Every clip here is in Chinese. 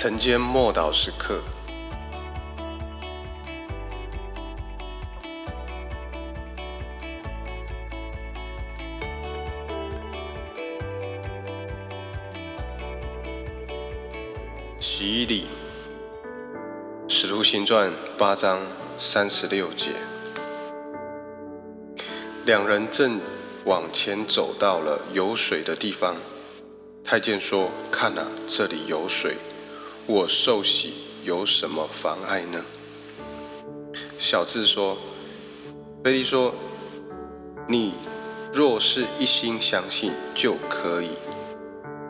晨间默祷时刻，洗礼，使徒行传八章三十六节，两人正往前走到了有水的地方。太监说：“看啊，这里有水，我受洗有什么妨碍呢？”小智说：“菲利说，你若是一心相信，就可以。”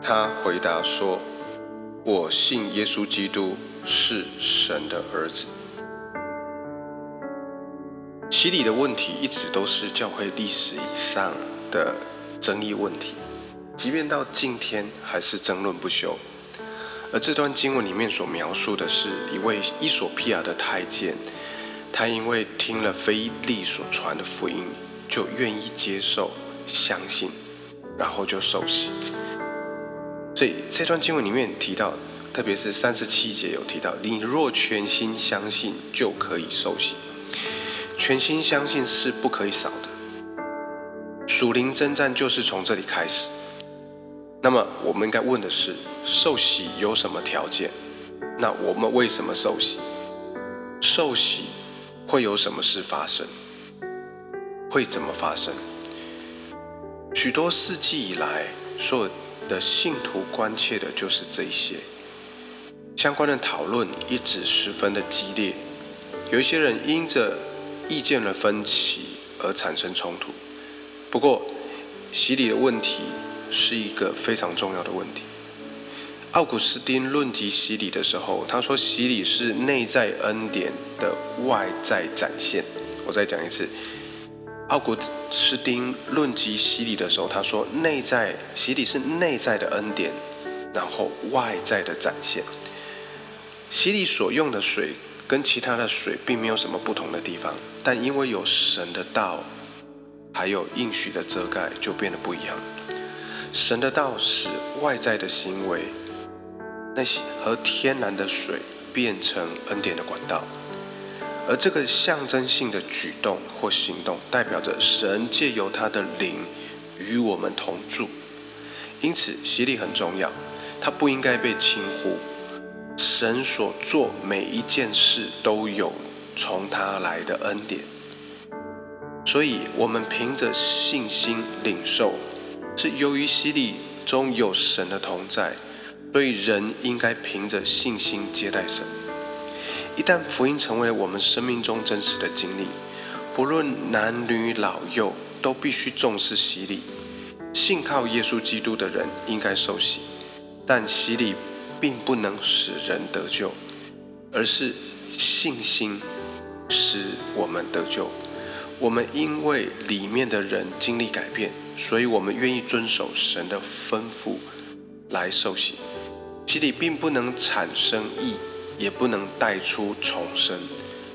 他回答说：“我信耶稣基督是神的儿子。”洗礼的问题一直都是教会历史以上的争议问题。即便到今天还是争论不休，而这段经文里面所描述的是一位伊索比亚的太监，他因为听了腓力所传的福音，就愿意接受、相信，然后就受洗。所以这段经文里面提到，特别是三十七节有提到：“你若全心相信，就可以受洗。”全心相信是不可以少的。属灵征战就是从这里开始。那么，我们应该问的是：受洗有什么条件？那我们为什么受洗？受洗会有什么事发生？会怎么发生？许多世纪以来，所有的信徒关切的就是这些相关的讨论，一直十分的激烈。有一些人因着意见的分歧而产生冲突。不过，洗礼的问题。是一个非常重要的问题。奥古斯丁论及洗礼的时候，他说洗礼是内在恩典的外在展现。我再讲一次，奥古斯丁论及洗礼的时候，他说内在洗礼是内在的恩典，然后外在的展现。洗礼所用的水跟其他的水并没有什么不同的地方，但因为有神的道，还有应许的遮盖，就变得不一样。神的道使外在的行为，那些和天然的水变成恩典的管道，而这个象征性的举动或行动，代表着神借由他的灵与我们同住。因此，洗礼很重要，它不应该被轻忽。神所做每一件事都有从他来的恩典，所以我们凭着信心领受。是由于洗礼中有神的同在，所以人应该凭着信心接待神。一旦福音成为我们生命中真实的经历，不论男女老幼，都必须重视洗礼。信靠耶稣基督的人应该受洗，但洗礼并不能使人得救，而是信心使我们得救。我们因为里面的人经历改变。所以，我们愿意遵守神的吩咐来受洗。洗礼并不能产生义，也不能带出重生，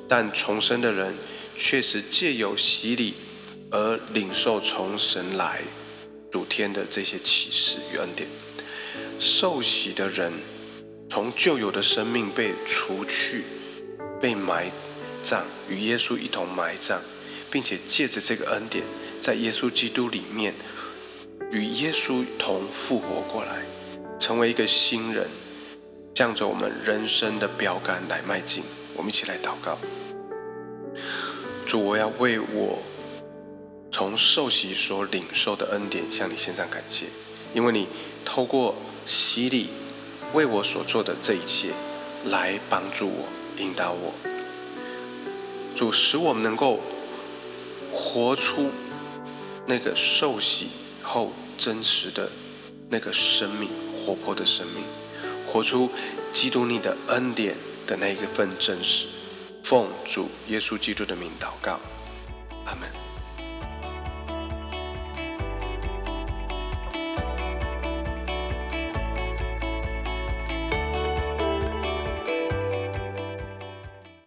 但重生的人确实借由洗礼而领受从神来主天的这些启示与恩典。受洗的人从旧有的生命被除去，被埋葬，与耶稣一同埋葬，并且借着这个恩典。在耶稣基督里面，与耶稣同复活过来，成为一个新人，向着我们人生的标杆来迈进。我们一起来祷告：主，我要为我从受洗所领受的恩典向你献上感谢，因为你透过洗礼为我所做的这一切，来帮助我、引导我。主，使我们能够活出。那个受洗后真实的那个生命，活泼的生命，活出基督你的恩典的那一份真实，奉主耶稣基督的名祷告，阿门。